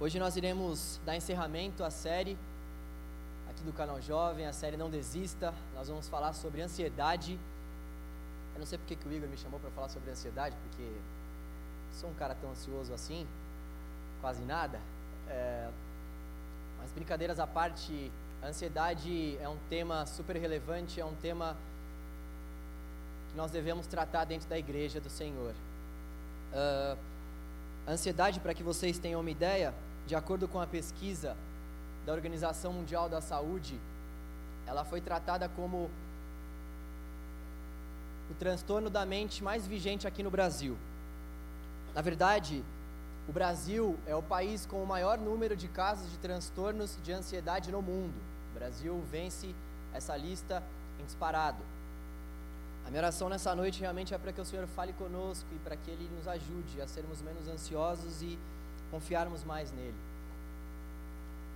Hoje nós iremos dar encerramento à série aqui do canal Jovem, a série Não Desista. Nós vamos falar sobre ansiedade. Eu não sei porque que o Igor me chamou para falar sobre ansiedade, porque sou um cara tão ansioso assim, quase nada. É, mas brincadeiras à parte, a ansiedade é um tema super relevante, é um tema que nós devemos tratar dentro da igreja do Senhor. Uh, ansiedade, para que vocês tenham uma ideia, de acordo com a pesquisa da Organização Mundial da Saúde, ela foi tratada como o transtorno da mente mais vigente aqui no Brasil. Na verdade, o Brasil é o país com o maior número de casos de transtornos de ansiedade no mundo. O Brasil vence essa lista em disparado. A minha oração nessa noite realmente é para que o Senhor fale conosco e para que Ele nos ajude a sermos menos ansiosos e confiarmos mais nele.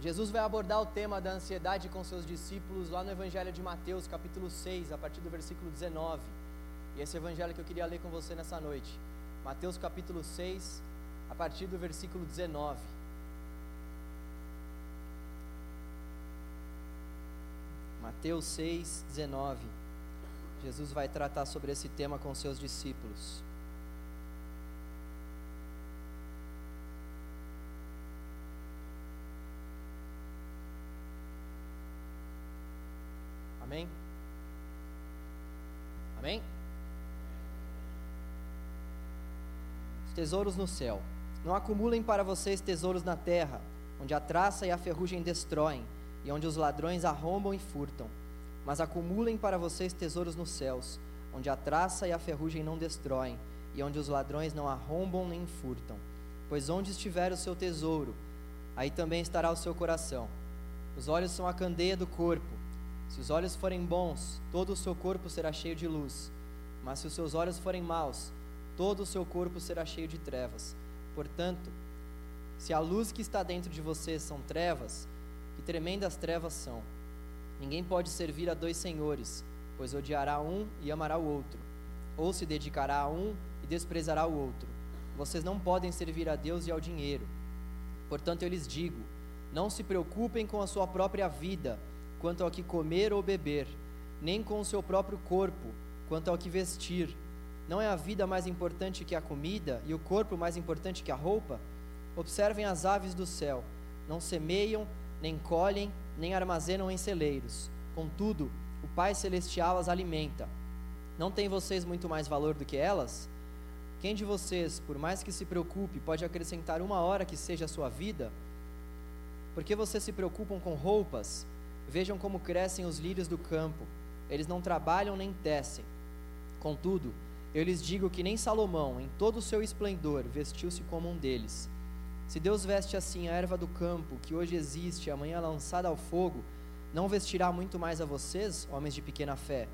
Jesus vai abordar o tema da ansiedade com seus discípulos lá no Evangelho de Mateus, capítulo 6, a partir do versículo 19. E esse evangelho que eu queria ler com você nessa noite. Mateus capítulo 6, a partir do versículo 19. Mateus 6, 19. Jesus vai tratar sobre esse tema com seus discípulos. Amém? Amém? Os tesouros no céu. Não acumulem para vocês tesouros na terra, onde a traça e a ferrugem destroem, e onde os ladrões arrombam e furtam. Mas acumulem para vocês tesouros nos céus, onde a traça e a ferrugem não destroem, e onde os ladrões não arrombam nem furtam. Pois onde estiver o seu tesouro, aí também estará o seu coração. Os olhos são a candeia do corpo. Se os olhos forem bons, todo o seu corpo será cheio de luz. Mas se os seus olhos forem maus, todo o seu corpo será cheio de trevas. Portanto, se a luz que está dentro de você são trevas, que tremendas trevas são. Ninguém pode servir a dois senhores, pois odiará um e amará o outro, ou se dedicará a um e desprezará o outro. Vocês não podem servir a Deus e ao dinheiro. Portanto, eu lhes digo: não se preocupem com a sua própria vida quanto ao que comer ou beber, nem com o seu próprio corpo, quanto ao que vestir. Não é a vida mais importante que a comida e o corpo mais importante que a roupa? Observem as aves do céu: não semeiam, nem colhem, nem armazenam em celeiros. Contudo, o Pai Celestial as alimenta. Não têm vocês muito mais valor do que elas? Quem de vocês, por mais que se preocupe, pode acrescentar uma hora que seja a sua vida? Por que vocês se preocupam com roupas? Vejam como crescem os lírios do campo. Eles não trabalham nem tecem. Contudo, eu lhes digo que nem Salomão, em todo o seu esplendor, vestiu-se como um deles. Se Deus veste assim a erva do campo, que hoje existe, amanhã lançada ao fogo, não vestirá muito mais a vocês, homens de pequena fé?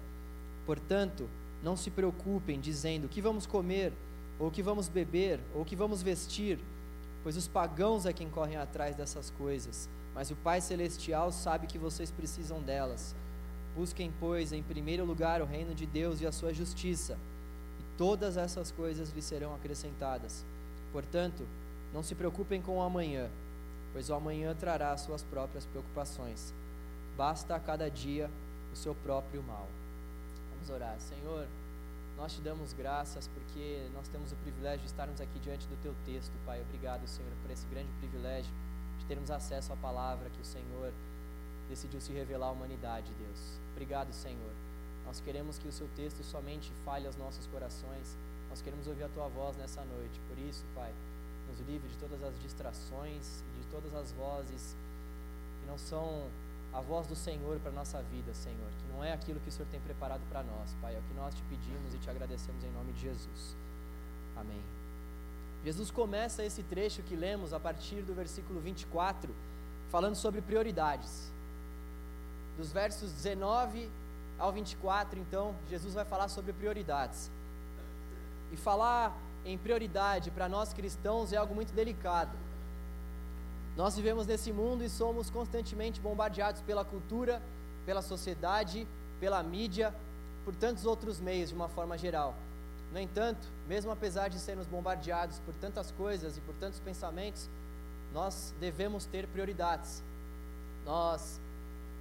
Portanto, não se preocupem, dizendo: o que vamos comer, ou o que vamos beber, ou o que vamos vestir, pois os pagãos é quem correm atrás dessas coisas mas o Pai Celestial sabe que vocês precisam delas. Busquem, pois, em primeiro lugar o reino de Deus e a sua justiça, e todas essas coisas lhes serão acrescentadas. Portanto, não se preocupem com o amanhã, pois o amanhã trará as suas próprias preocupações. Basta a cada dia o seu próprio mal. Vamos orar. Senhor, nós te damos graças porque nós temos o privilégio de estarmos aqui diante do teu texto, Pai. Obrigado, Senhor, por esse grande privilégio termos acesso à palavra que o Senhor decidiu se revelar à humanidade, Deus. Obrigado, Senhor. Nós queremos que o seu texto somente fale aos nossos corações. Nós queremos ouvir a tua voz nessa noite. Por isso, Pai, nos livre de todas as distrações e de todas as vozes que não são a voz do Senhor para nossa vida, Senhor, que não é aquilo que o Senhor tem preparado para nós, Pai. É o que nós te pedimos e te agradecemos em nome de Jesus. Amém. Jesus começa esse trecho que lemos a partir do versículo 24, falando sobre prioridades. Dos versos 19 ao 24, então, Jesus vai falar sobre prioridades. E falar em prioridade para nós cristãos é algo muito delicado. Nós vivemos nesse mundo e somos constantemente bombardeados pela cultura, pela sociedade, pela mídia, por tantos outros meios de uma forma geral. No entanto, mesmo apesar de sermos bombardeados por tantas coisas e por tantos pensamentos, nós devemos ter prioridades. Nós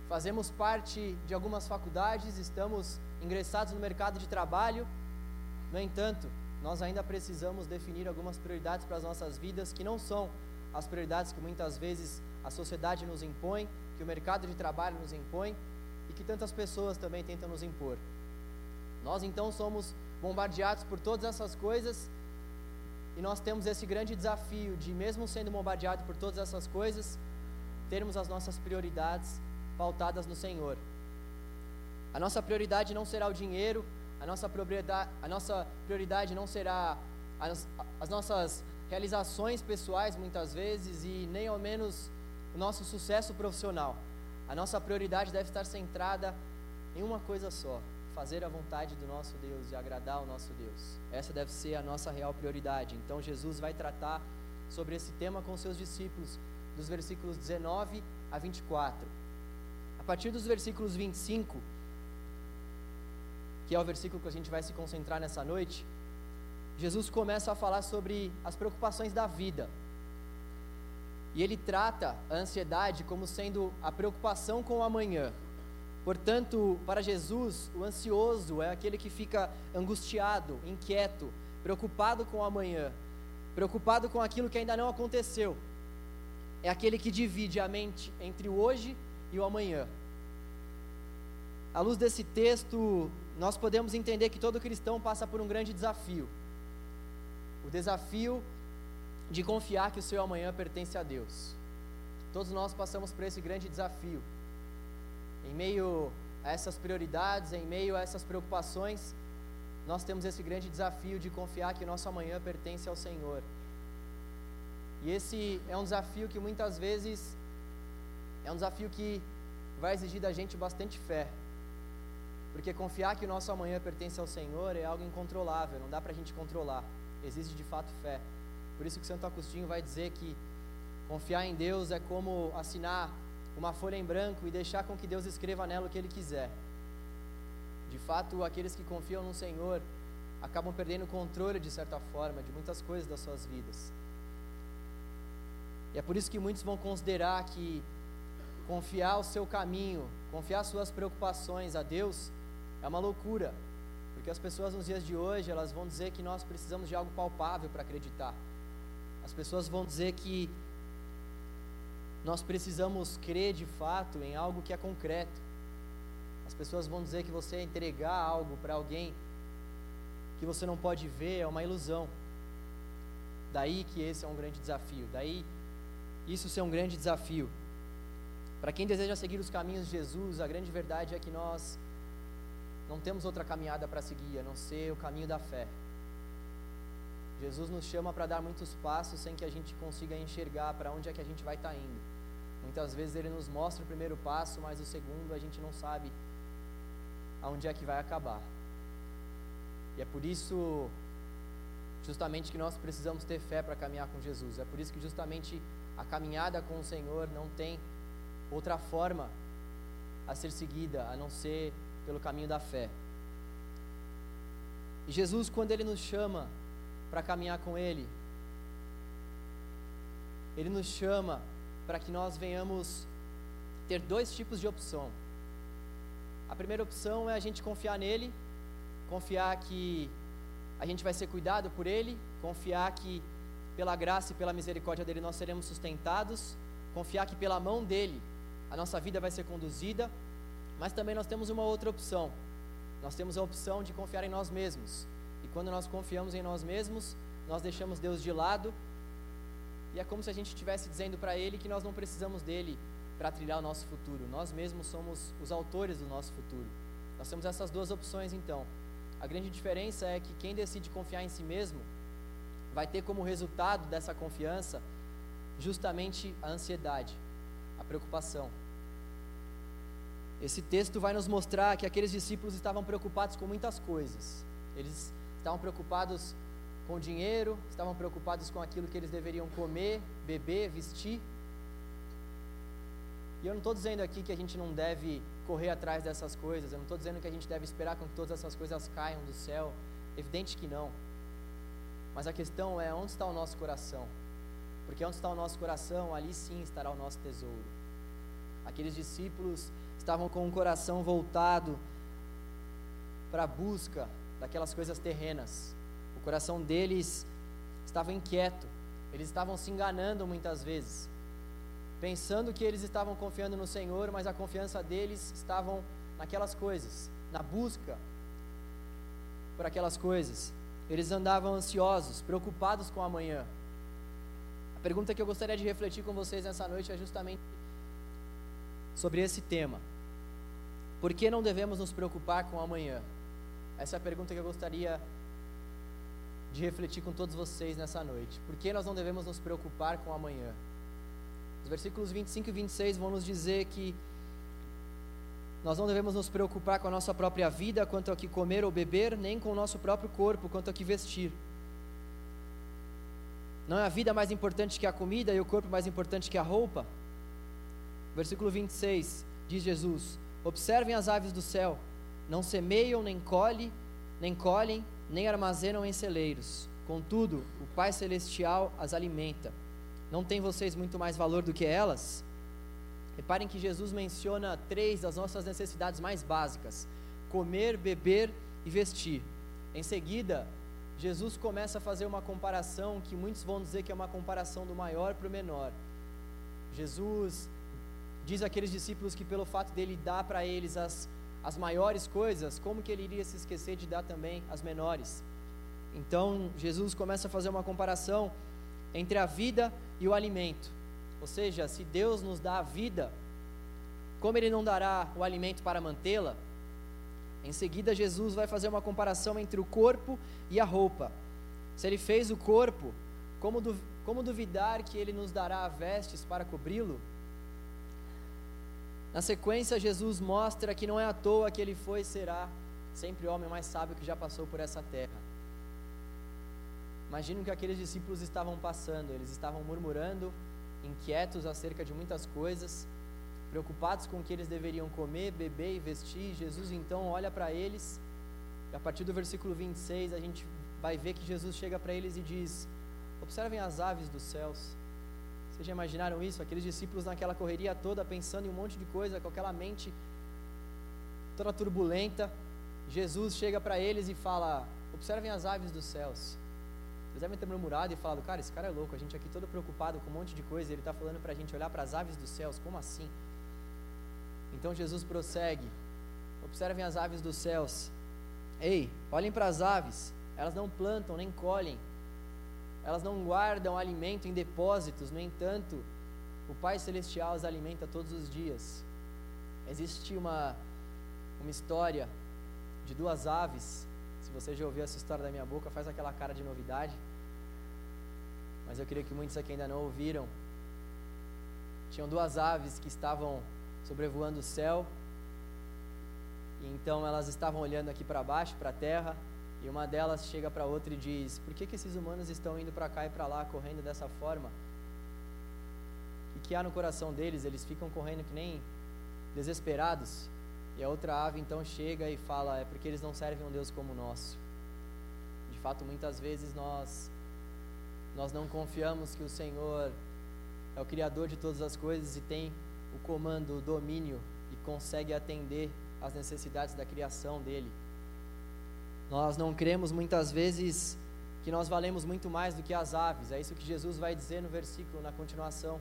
fazemos parte de algumas faculdades, estamos ingressados no mercado de trabalho, no entanto, nós ainda precisamos definir algumas prioridades para as nossas vidas que não são as prioridades que muitas vezes a sociedade nos impõe, que o mercado de trabalho nos impõe e que tantas pessoas também tentam nos impor. Nós então somos bombardeados por todas essas coisas e nós temos esse grande desafio de, mesmo sendo bombardeado por todas essas coisas, termos as nossas prioridades pautadas no Senhor. A nossa prioridade não será o dinheiro, a nossa prioridade, a nossa prioridade não será as, as nossas realizações pessoais, muitas vezes, e nem ao menos o nosso sucesso profissional. A nossa prioridade deve estar centrada em uma coisa só: fazer a vontade do nosso Deus e agradar o nosso Deus. Essa deve ser a nossa real prioridade. Então, Jesus vai tratar sobre esse tema com seus discípulos, dos versículos 19 a 24. A partir dos versículos 25 que é o versículo que a gente vai se concentrar nessa noite, Jesus começa a falar sobre as preocupações da vida. E ele trata a ansiedade como sendo a preocupação com o amanhã. Portanto, para Jesus, o ansioso é aquele que fica angustiado, inquieto, preocupado com o amanhã, preocupado com aquilo que ainda não aconteceu. É aquele que divide a mente entre o hoje e o amanhã. À luz desse texto, nós podemos entender que todo cristão passa por um grande desafio. O desafio de confiar que o seu amanhã pertence a Deus. Todos nós passamos por esse grande desafio. Em meio a essas prioridades, em meio a essas preocupações, nós temos esse grande desafio de confiar que o nosso amanhã pertence ao Senhor. E esse é um desafio que muitas vezes é um desafio que vai exigir da gente bastante fé. Porque confiar que o nosso amanhã pertence ao Senhor é algo incontrolável, não dá para a gente controlar. Existe de fato fé. Por isso que Santo Agostinho vai dizer que confiar em Deus é como assinar uma folha em branco e deixar com que Deus escreva nela o que Ele quiser. De fato, aqueles que confiam no Senhor acabam perdendo o controle, de certa forma, de muitas coisas das suas vidas. E é por isso que muitos vão considerar que confiar o seu caminho, confiar suas preocupações a Deus, é uma loucura, porque as pessoas nos dias de hoje, elas vão dizer que nós precisamos de algo palpável para acreditar. As pessoas vão dizer que nós precisamos crer de fato em algo que é concreto. As pessoas vão dizer que você entregar algo para alguém que você não pode ver é uma ilusão. Daí que esse é um grande desafio. Daí isso ser um grande desafio. Para quem deseja seguir os caminhos de Jesus, a grande verdade é que nós não temos outra caminhada para seguir a não ser o caminho da fé. Jesus nos chama para dar muitos passos sem que a gente consiga enxergar para onde é que a gente vai estar tá indo. Muitas vezes ele nos mostra o primeiro passo, mas o segundo a gente não sabe aonde é que vai acabar. E é por isso, justamente, que nós precisamos ter fé para caminhar com Jesus. É por isso que, justamente, a caminhada com o Senhor não tem outra forma a ser seguida a não ser pelo caminho da fé. E Jesus, quando Ele nos chama para caminhar com Ele, Ele nos chama para que nós venhamos ter dois tipos de opção. A primeira opção é a gente confiar nele, confiar que a gente vai ser cuidado por Ele, confiar que pela graça e pela misericórdia dele nós seremos sustentados, confiar que pela mão dele a nossa vida vai ser conduzida mas também nós temos uma outra opção. Nós temos a opção de confiar em nós mesmos. E quando nós confiamos em nós mesmos, nós deixamos Deus de lado. E é como se a gente estivesse dizendo para Ele que nós não precisamos dele para trilhar o nosso futuro. Nós mesmos somos os autores do nosso futuro. Nós temos essas duas opções então. A grande diferença é que quem decide confiar em si mesmo vai ter como resultado dessa confiança justamente a ansiedade, a preocupação. Esse texto vai nos mostrar que aqueles discípulos estavam preocupados com muitas coisas. Eles estavam preocupados com dinheiro, estavam preocupados com aquilo que eles deveriam comer, beber, vestir. E eu não estou dizendo aqui que a gente não deve correr atrás dessas coisas, eu não estou dizendo que a gente deve esperar com que todas essas coisas caiam do céu. Evidente que não. Mas a questão é onde está o nosso coração? Porque onde está o nosso coração, ali sim estará o nosso tesouro. Aqueles discípulos estavam com o coração voltado para a busca daquelas coisas terrenas. Coração deles estava inquieto, eles estavam se enganando muitas vezes, pensando que eles estavam confiando no Senhor, mas a confiança deles estavam naquelas coisas, na busca por aquelas coisas. Eles andavam ansiosos, preocupados com amanhã. A pergunta que eu gostaria de refletir com vocês nessa noite é justamente sobre esse tema. Por que não devemos nos preocupar com amanhã? Essa é a pergunta que eu gostaria de refletir com todos vocês nessa noite. Por que nós não devemos nos preocupar com amanhã? Os versículos 25 e 26 vão nos dizer que nós não devemos nos preocupar com a nossa própria vida quanto ao que comer ou beber, nem com o nosso próprio corpo quanto ao que vestir. Não é a vida mais importante que a comida e o corpo mais importante que a roupa? Versículo 26 diz Jesus: Observem as aves do céu, não semeiam, nem colhem, nem colhem, nem armazenam em celeiros. Contudo, o Pai celestial as alimenta. Não tem vocês muito mais valor do que elas? Reparem que Jesus menciona três das nossas necessidades mais básicas: comer, beber e vestir. Em seguida, Jesus começa a fazer uma comparação que muitos vão dizer que é uma comparação do maior para o menor. Jesus diz àqueles discípulos que pelo fato dele dar para eles as, as maiores coisas, como que ele iria se esquecer de dar também as menores? Então, Jesus começa a fazer uma comparação entre a vida e o alimento. Ou seja, se Deus nos dá a vida, como Ele não dará o alimento para mantê-la? Em seguida, Jesus vai fazer uma comparação entre o corpo e a roupa. Se Ele fez o corpo, como, du como duvidar que Ele nos dará vestes para cobri-lo? Na sequência, Jesus mostra que não é à toa que Ele foi e será sempre o homem mais sábio que já passou por essa terra. Imagina o que aqueles discípulos estavam passando, eles estavam murmurando, inquietos acerca de muitas coisas, preocupados com o que eles deveriam comer, beber e vestir. Jesus então olha para eles, e a partir do versículo 26 a gente vai ver que Jesus chega para eles e diz: Observem as aves dos céus. Vocês já imaginaram isso? Aqueles discípulos naquela correria toda, pensando em um monte de coisa, com aquela mente toda turbulenta. Jesus chega para eles e fala: Observem as aves dos céus. Eles devem ter murmurado e falado, cara, esse cara é louco, a gente aqui todo preocupado com um monte de coisa, ele está falando para a gente olhar para as aves dos céus, como assim? Então Jesus prossegue, observem as aves dos céus. Ei, olhem para as aves, elas não plantam nem colhem, elas não guardam alimento em depósitos, no entanto, o Pai Celestial as alimenta todos os dias. Existe uma, uma história de duas aves se você já ouviu essa história da minha boca, faz aquela cara de novidade. Mas eu queria que muitos aqui ainda não ouviram. Tinham duas aves que estavam sobrevoando o céu. E então elas estavam olhando aqui para baixo, para a terra. E uma delas chega para outra e diz: Por que, que esses humanos estão indo para cá e para lá, correndo dessa forma? O que há no coração deles? Eles ficam correndo que nem desesperados. E a outra ave então chega e fala: é porque eles não servem um Deus como o nosso. De fato, muitas vezes nós nós não confiamos que o Senhor é o criador de todas as coisas e tem o comando, o domínio e consegue atender às necessidades da criação dele. Nós não cremos muitas vezes que nós valemos muito mais do que as aves. É isso que Jesus vai dizer no versículo na continuação.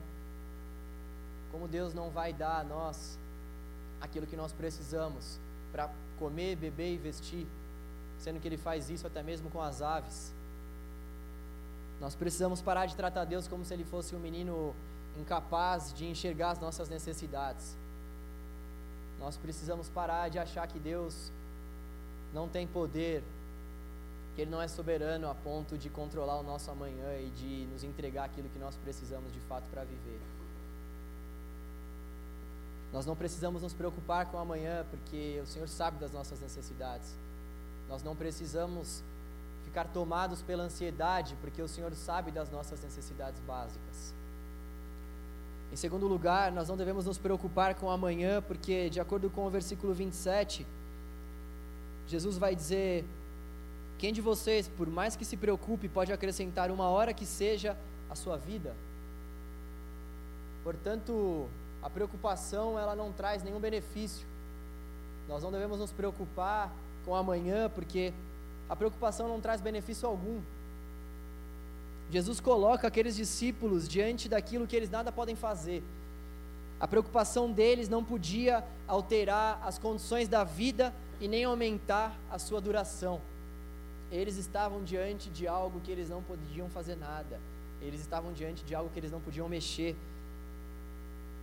Como Deus não vai dar a nós aquilo que nós precisamos para comer, beber e vestir, sendo que Ele faz isso até mesmo com as aves. Nós precisamos parar de tratar Deus como se Ele fosse um menino incapaz de enxergar as nossas necessidades. Nós precisamos parar de achar que Deus não tem poder, que Ele não é soberano a ponto de controlar o nosso amanhã e de nos entregar aquilo que nós precisamos de fato para viver. Nós não precisamos nos preocupar com amanhã, porque o Senhor sabe das nossas necessidades. Nós não precisamos ficar tomados pela ansiedade, porque o Senhor sabe das nossas necessidades básicas. Em segundo lugar, nós não devemos nos preocupar com amanhã, porque, de acordo com o versículo 27, Jesus vai dizer: Quem de vocês, por mais que se preocupe, pode acrescentar uma hora que seja a sua vida? Portanto, a preocupação ela não traz nenhum benefício. Nós não devemos nos preocupar com amanhã, porque a preocupação não traz benefício algum. Jesus coloca aqueles discípulos diante daquilo que eles nada podem fazer. A preocupação deles não podia alterar as condições da vida e nem aumentar a sua duração. Eles estavam diante de algo que eles não podiam fazer nada. Eles estavam diante de algo que eles não podiam mexer.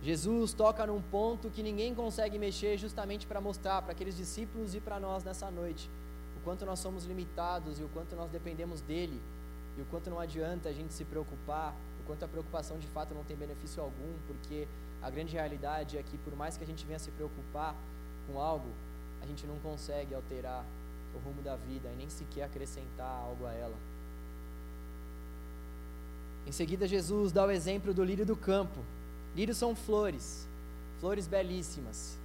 Jesus toca num ponto que ninguém consegue mexer, justamente para mostrar para aqueles discípulos e para nós nessa noite o quanto nós somos limitados e o quanto nós dependemos dele e o quanto não adianta a gente se preocupar, o quanto a preocupação de fato não tem benefício algum, porque a grande realidade é que por mais que a gente venha se preocupar com algo, a gente não consegue alterar o rumo da vida e nem sequer acrescentar algo a ela. Em seguida, Jesus dá o exemplo do lírio do campo. Lírios são flores, flores belíssimas.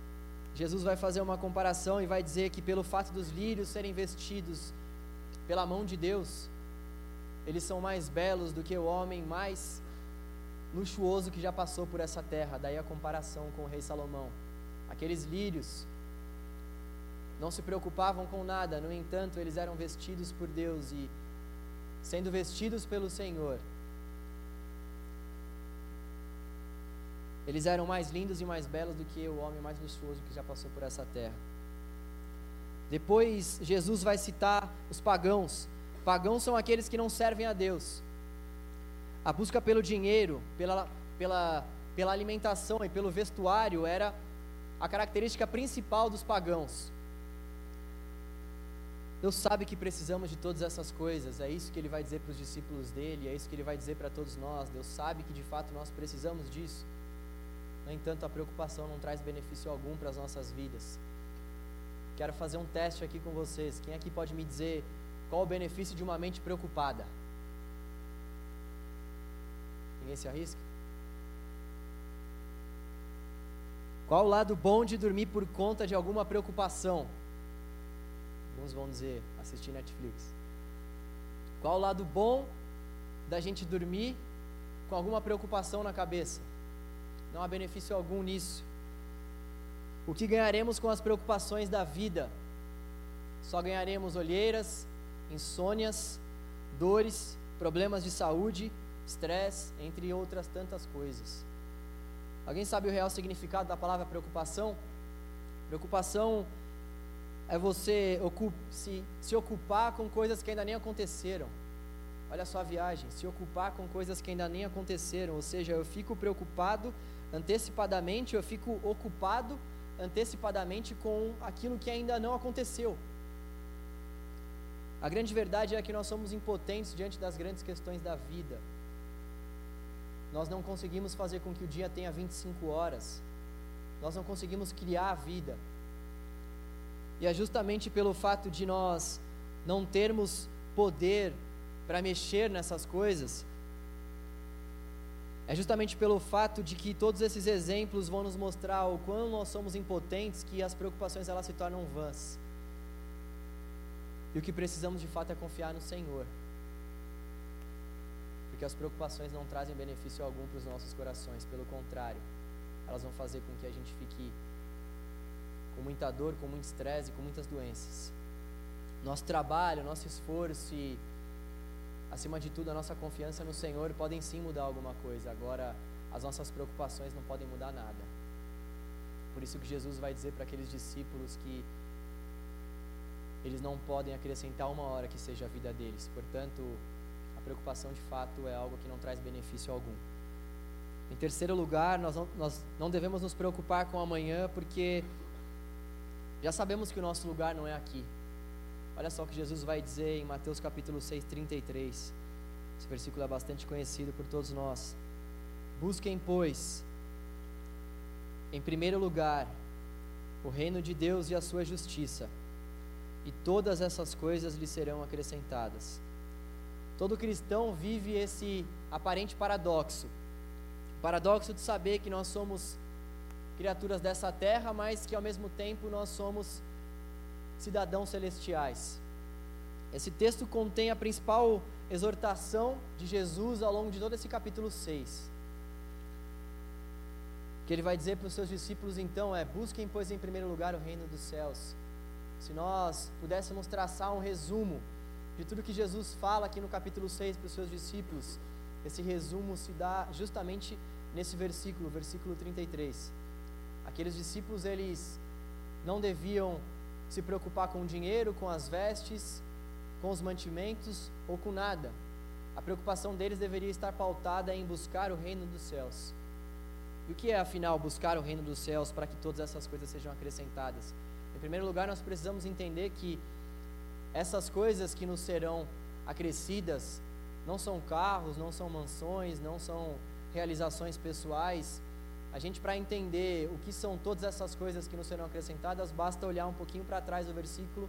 Jesus vai fazer uma comparação e vai dizer que, pelo fato dos lírios serem vestidos pela mão de Deus, eles são mais belos do que o homem mais luxuoso que já passou por essa terra. Daí a comparação com o rei Salomão. Aqueles lírios não se preocupavam com nada, no entanto, eles eram vestidos por Deus e, sendo vestidos pelo Senhor, eles eram mais lindos e mais belos do que o homem mais luxuoso que já passou por essa terra. Depois, Jesus vai citar os pagãos. Pagãos são aqueles que não servem a Deus. A busca pelo dinheiro, pela, pela, pela alimentação e pelo vestuário era a característica principal dos pagãos. Deus sabe que precisamos de todas essas coisas, é isso que ele vai dizer para os discípulos dele, é isso que ele vai dizer para todos nós. Deus sabe que de fato nós precisamos disso. No entanto, a preocupação não traz benefício algum para as nossas vidas. Quero fazer um teste aqui com vocês. Quem aqui pode me dizer qual o benefício de uma mente preocupada? Ninguém se arrisca? Qual o lado bom de dormir por conta de alguma preocupação? Alguns vão dizer assistir Netflix. Qual o lado bom da gente dormir com alguma preocupação na cabeça? Não há benefício algum nisso. O que ganharemos com as preocupações da vida? Só ganharemos olheiras, insônias, dores, problemas de saúde, estresse, entre outras tantas coisas. Alguém sabe o real significado da palavra preocupação? Preocupação é você se, se ocupar com coisas que ainda nem aconteceram. Olha só a viagem, se ocupar com coisas que ainda nem aconteceram, ou seja, eu fico preocupado antecipadamente, eu fico ocupado antecipadamente com aquilo que ainda não aconteceu. A grande verdade é que nós somos impotentes diante das grandes questões da vida. Nós não conseguimos fazer com que o dia tenha 25 horas. Nós não conseguimos criar a vida. E é justamente pelo fato de nós não termos poder para mexer nessas coisas, é justamente pelo fato de que todos esses exemplos vão nos mostrar o quão nós somos impotentes que as preocupações elas se tornam vãs. E o que precisamos de fato é confiar no Senhor. Porque as preocupações não trazem benefício algum para os nossos corações, pelo contrário, elas vão fazer com que a gente fique com muita dor, com muito estresse, com muitas doenças. Nosso trabalho, nosso esforço e, acima de tudo, a nossa confiança no Senhor podem sim mudar alguma coisa. Agora, as nossas preocupações não podem mudar nada. Por isso que Jesus vai dizer para aqueles discípulos que eles não podem acrescentar uma hora que seja a vida deles. Portanto, a preocupação de fato é algo que não traz benefício algum. Em terceiro lugar, nós não, nós não devemos nos preocupar com amanhã, porque já sabemos que o nosso lugar não é aqui. Olha só o que Jesus vai dizer em Mateus capítulo 6, 33. Esse versículo é bastante conhecido por todos nós. Busquem, pois, em primeiro lugar, o reino de Deus e a sua justiça e todas essas coisas lhe serão acrescentadas. Todo cristão vive esse aparente paradoxo. O paradoxo de saber que nós somos criaturas dessa terra, mas que ao mesmo tempo nós somos cidadãos celestiais. Esse texto contém a principal exortação de Jesus ao longo de todo esse capítulo 6. O que ele vai dizer para os seus discípulos então é: busquem, pois, em primeiro lugar o reino dos céus. Se nós pudéssemos traçar um resumo de tudo que Jesus fala aqui no capítulo 6 para os seus discípulos, esse resumo se dá justamente nesse versículo, versículo 33. Aqueles discípulos, eles não deviam se preocupar com o dinheiro, com as vestes, com os mantimentos ou com nada. A preocupação deles deveria estar pautada em buscar o reino dos céus. E o que é, afinal, buscar o reino dos céus para que todas essas coisas sejam acrescentadas? Em primeiro lugar, nós precisamos entender que essas coisas que nos serão acrescidas não são carros, não são mansões, não são realizações pessoais. A gente, para entender o que são todas essas coisas que nos serão acrescentadas, basta olhar um pouquinho para trás do versículo,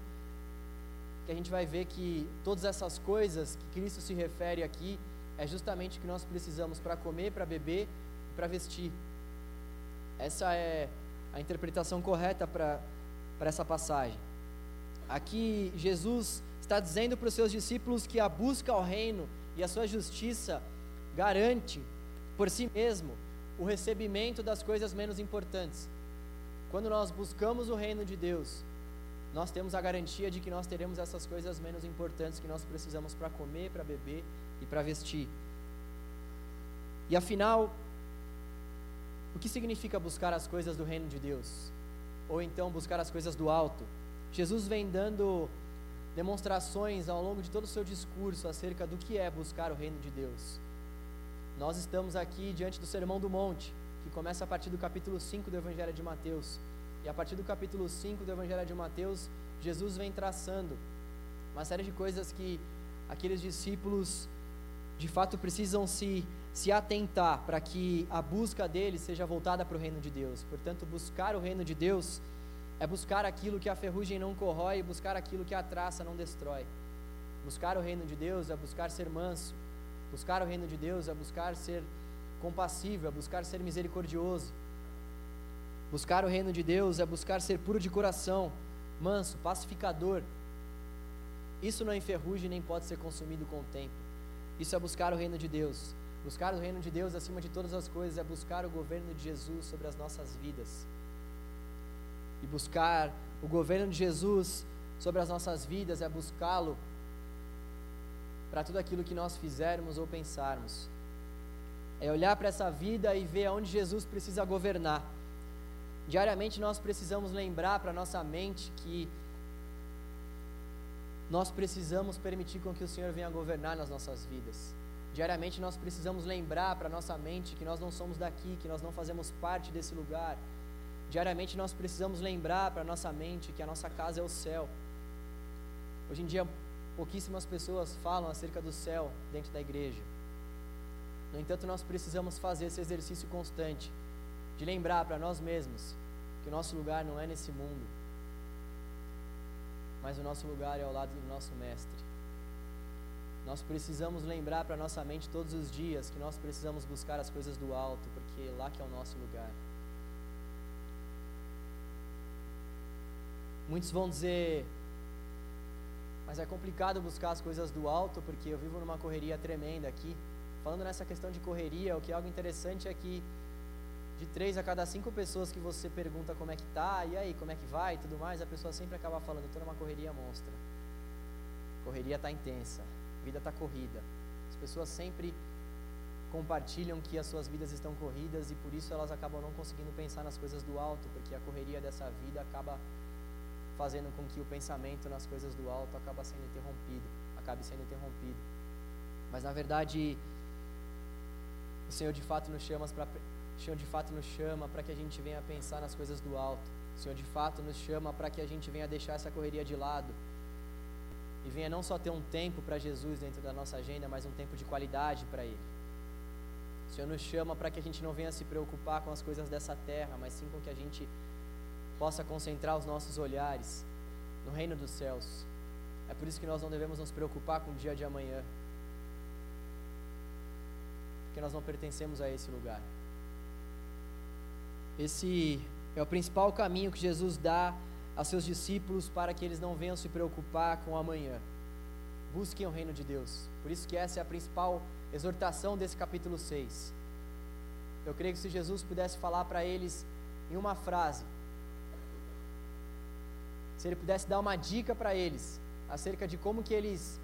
que a gente vai ver que todas essas coisas que Cristo se refere aqui é justamente o que nós precisamos para comer, para beber e para vestir. Essa é a interpretação correta para essa passagem. Aqui, Jesus está dizendo para os seus discípulos que a busca ao reino e a sua justiça garante por si mesmo o recebimento das coisas menos importantes. Quando nós buscamos o reino de Deus, nós temos a garantia de que nós teremos essas coisas menos importantes que nós precisamos para comer, para beber e para vestir. E afinal, o que significa buscar as coisas do reino de Deus? Ou então buscar as coisas do alto? Jesus vem dando demonstrações ao longo de todo o seu discurso acerca do que é buscar o reino de Deus. Nós estamos aqui diante do Sermão do Monte, que começa a partir do capítulo 5 do Evangelho de Mateus. E a partir do capítulo 5 do Evangelho de Mateus, Jesus vem traçando uma série de coisas que aqueles discípulos de fato precisam se, se atentar para que a busca deles seja voltada para o reino de Deus. Portanto, buscar o reino de Deus é buscar aquilo que a ferrugem não corrói buscar aquilo que a traça não destrói. Buscar o reino de Deus é buscar ser manso. Buscar o reino de Deus é buscar ser compassivo, é buscar ser misericordioso. Buscar o reino de Deus é buscar ser puro de coração, manso, pacificador. Isso não enferruja nem pode ser consumido com o tempo. Isso é buscar o reino de Deus. Buscar o reino de Deus acima de todas as coisas é buscar o governo de Jesus sobre as nossas vidas e buscar o governo de Jesus sobre as nossas vidas é buscá-lo para tudo aquilo que nós fizermos ou pensarmos. É olhar para essa vida e ver aonde Jesus precisa governar. Diariamente nós precisamos lembrar para nossa mente que nós precisamos permitir com que o Senhor venha governar nas nossas vidas. Diariamente nós precisamos lembrar para nossa mente que nós não somos daqui, que nós não fazemos parte desse lugar, Diariamente nós precisamos lembrar para nossa mente que a nossa casa é o céu. Hoje em dia, pouquíssimas pessoas falam acerca do céu dentro da igreja. No entanto, nós precisamos fazer esse exercício constante de lembrar para nós mesmos que o nosso lugar não é nesse mundo, mas o nosso lugar é ao lado do nosso Mestre. Nós precisamos lembrar para nossa mente todos os dias que nós precisamos buscar as coisas do alto, porque é lá que é o nosso lugar. Muitos vão dizer, mas é complicado buscar as coisas do alto porque eu vivo numa correria tremenda aqui. Falando nessa questão de correria, o que é algo interessante é que de três a cada cinco pessoas que você pergunta como é que tá, e aí, como é que vai, e tudo mais, a pessoa sempre acaba falando, estou numa correria monstra. Correria está intensa, vida está corrida. As pessoas sempre compartilham que as suas vidas estão corridas e por isso elas acabam não conseguindo pensar nas coisas do alto, porque a correria dessa vida acaba fazendo com que o pensamento nas coisas do alto acaba sendo interrompido, acabe sendo interrompido. Mas na verdade, o Senhor de fato nos chama para Senhor de fato nos chama para que a gente venha pensar nas coisas do alto. O Senhor de fato nos chama para que a gente venha deixar essa correria de lado e venha não só ter um tempo para Jesus dentro da nossa agenda, mas um tempo de qualidade para Ele. O Senhor nos chama para que a gente não venha se preocupar com as coisas dessa terra, mas sim com que a gente possa concentrar os nossos olhares no reino dos céus. É por isso que nós não devemos nos preocupar com o dia de amanhã, porque nós não pertencemos a esse lugar. Esse é o principal caminho que Jesus dá a seus discípulos para que eles não venham se preocupar com o amanhã. Busquem o reino de Deus. Por isso que essa é a principal exortação desse capítulo 6. Eu creio que se Jesus pudesse falar para eles em uma frase, se ele pudesse dar uma dica para eles acerca de como que eles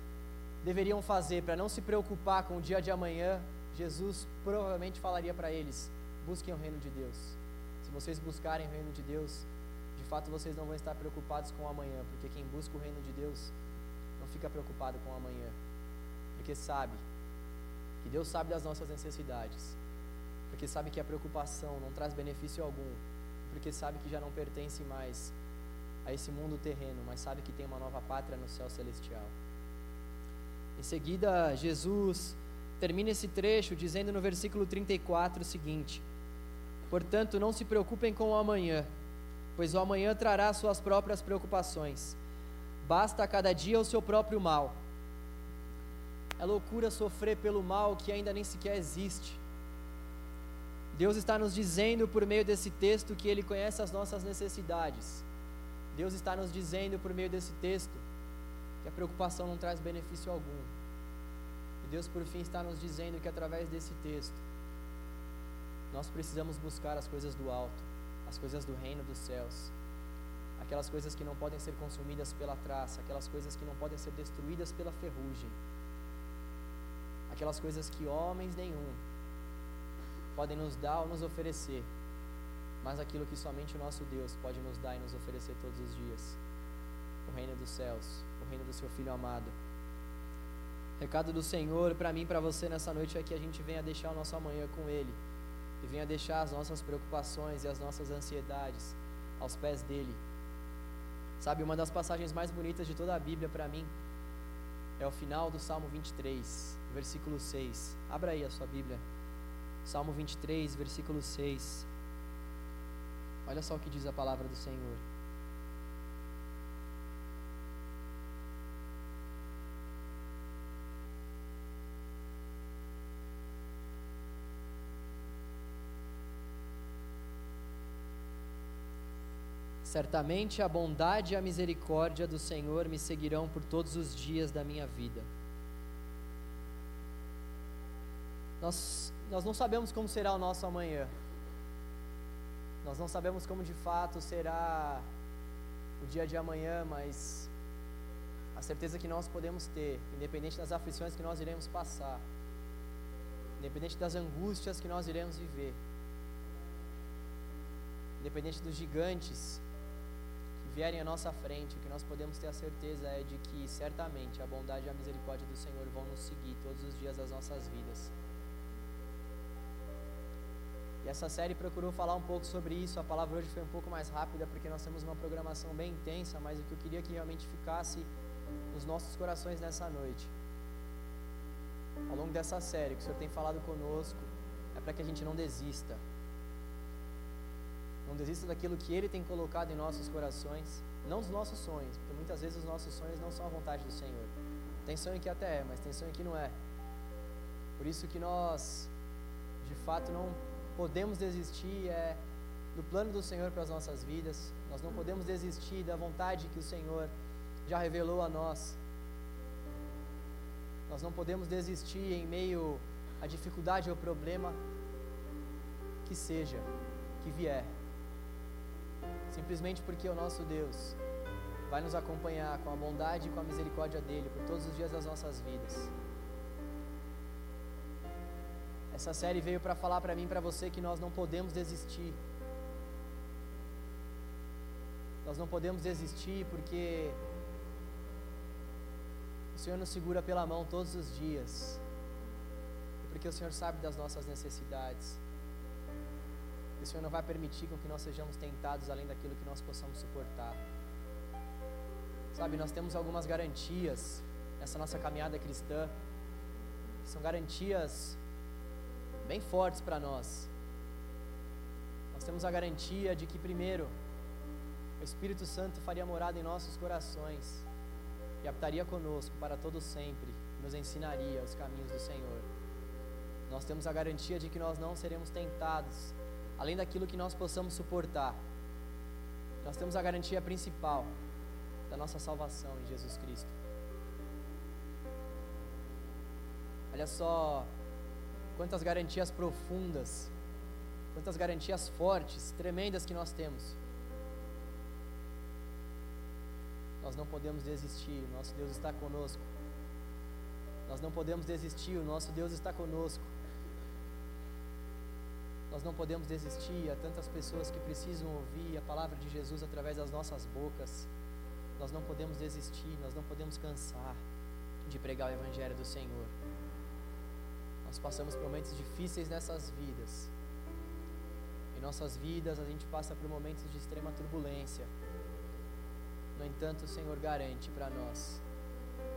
deveriam fazer para não se preocupar com o dia de amanhã, Jesus provavelmente falaria para eles: busquem o reino de Deus. Se vocês buscarem o reino de Deus, de fato vocês não vão estar preocupados com o amanhã, porque quem busca o reino de Deus não fica preocupado com o amanhã, porque sabe que Deus sabe das nossas necessidades, porque sabe que a preocupação não traz benefício algum, porque sabe que já não pertence mais a esse mundo terreno, mas sabe que tem uma nova pátria no céu celestial. Em seguida, Jesus termina esse trecho dizendo no versículo 34 o seguinte: Portanto, não se preocupem com o amanhã, pois o amanhã trará suas próprias preocupações. Basta a cada dia o seu próprio mal. É loucura sofrer pelo mal que ainda nem sequer existe. Deus está nos dizendo por meio desse texto que Ele conhece as nossas necessidades. Deus está nos dizendo por meio desse texto que a preocupação não traz benefício algum. E Deus, por fim, está nos dizendo que através desse texto, nós precisamos buscar as coisas do alto, as coisas do reino dos céus, aquelas coisas que não podem ser consumidas pela traça, aquelas coisas que não podem ser destruídas pela ferrugem, aquelas coisas que homens nenhum podem nos dar ou nos oferecer, mas aquilo que somente o nosso Deus pode nos dar e nos oferecer todos os dias o reino dos céus, o reino do seu Filho amado. Recado do Senhor para mim e para você nessa noite é que a gente venha deixar o nosso amanhã com Ele e venha deixar as nossas preocupações e as nossas ansiedades aos pés dele. Sabe, uma das passagens mais bonitas de toda a Bíblia para mim é o final do Salmo 23, versículo 6. Abra aí a sua Bíblia. Salmo 23, versículo 6. Olha só o que diz a palavra do Senhor. Certamente a bondade e a misericórdia do Senhor me seguirão por todos os dias da minha vida. Nós, nós não sabemos como será o nosso amanhã. Nós não sabemos como de fato será o dia de amanhã, mas a certeza que nós podemos ter, independente das aflições que nós iremos passar, independente das angústias que nós iremos viver, independente dos gigantes vierem à nossa frente, o que nós podemos ter a certeza é de que certamente a bondade e a misericórdia do Senhor vão nos seguir todos os dias das nossas vidas. E essa série procurou falar um pouco sobre isso. A palavra hoje foi um pouco mais rápida porque nós temos uma programação bem intensa, mas o que eu queria que realmente ficasse nos nossos corações nessa noite, ao longo dessa série que o Senhor tem falado conosco, é para que a gente não desista, não desista daquilo que Ele tem colocado em nossos corações, não dos nossos sonhos, porque muitas vezes os nossos sonhos não são a vontade do Senhor. Tem sonho que até é, mas tem sonho que não é. Por isso que nós, de fato, não podemos desistir é, do plano do Senhor para as nossas vidas. Nós não podemos desistir da vontade que o Senhor já revelou a nós. Nós não podemos desistir em meio à dificuldade ou problema que seja, que vier simplesmente porque o nosso Deus vai nos acompanhar com a bondade e com a misericórdia dele por todos os dias das nossas vidas. Essa série veio para falar para mim para você que nós não podemos desistir. Nós não podemos desistir porque o Senhor nos segura pela mão todos os dias. Porque o Senhor sabe das nossas necessidades. E o Senhor não vai permitir com que nós sejamos tentados além daquilo que nós possamos suportar. Sabe, nós temos algumas garantias nessa nossa caminhada cristã, são garantias bem fortes para nós. Nós temos a garantia de que, primeiro, o Espírito Santo faria morada em nossos corações e habitaria conosco para todo sempre, nos ensinaria os caminhos do Senhor. Nós temos a garantia de que nós não seremos tentados além daquilo que nós possamos suportar. Nós temos a garantia principal da nossa salvação em Jesus Cristo. Olha só quantas garantias profundas quantas garantias fortes, tremendas que nós temos. Nós não podemos desistir, nosso Deus está conosco. Nós não podemos desistir, o nosso Deus está conosco. Nós não podemos desistir, há tantas pessoas que precisam ouvir a palavra de Jesus através das nossas bocas. Nós não podemos desistir, nós não podemos cansar de pregar o Evangelho do Senhor. Nós passamos por momentos difíceis nessas vidas. Em nossas vidas a gente passa por momentos de extrema turbulência. No entanto, o Senhor garante para nós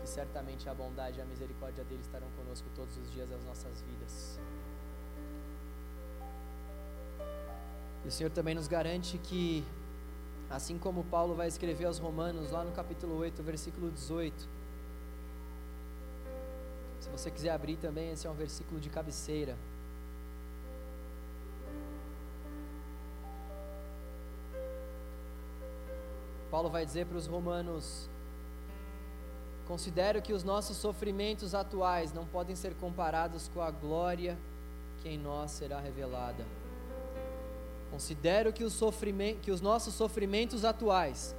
que certamente a bondade e a misericórdia dele estarão conosco todos os dias das nossas vidas. E o Senhor também nos garante que, assim como Paulo vai escrever aos Romanos, lá no capítulo 8, versículo 18. Se você quiser abrir também, esse é um versículo de cabeceira. Paulo vai dizer para os romanos: Considero que os nossos sofrimentos atuais não podem ser comparados com a glória que em nós será revelada. Considero que os, que os nossos sofrimentos atuais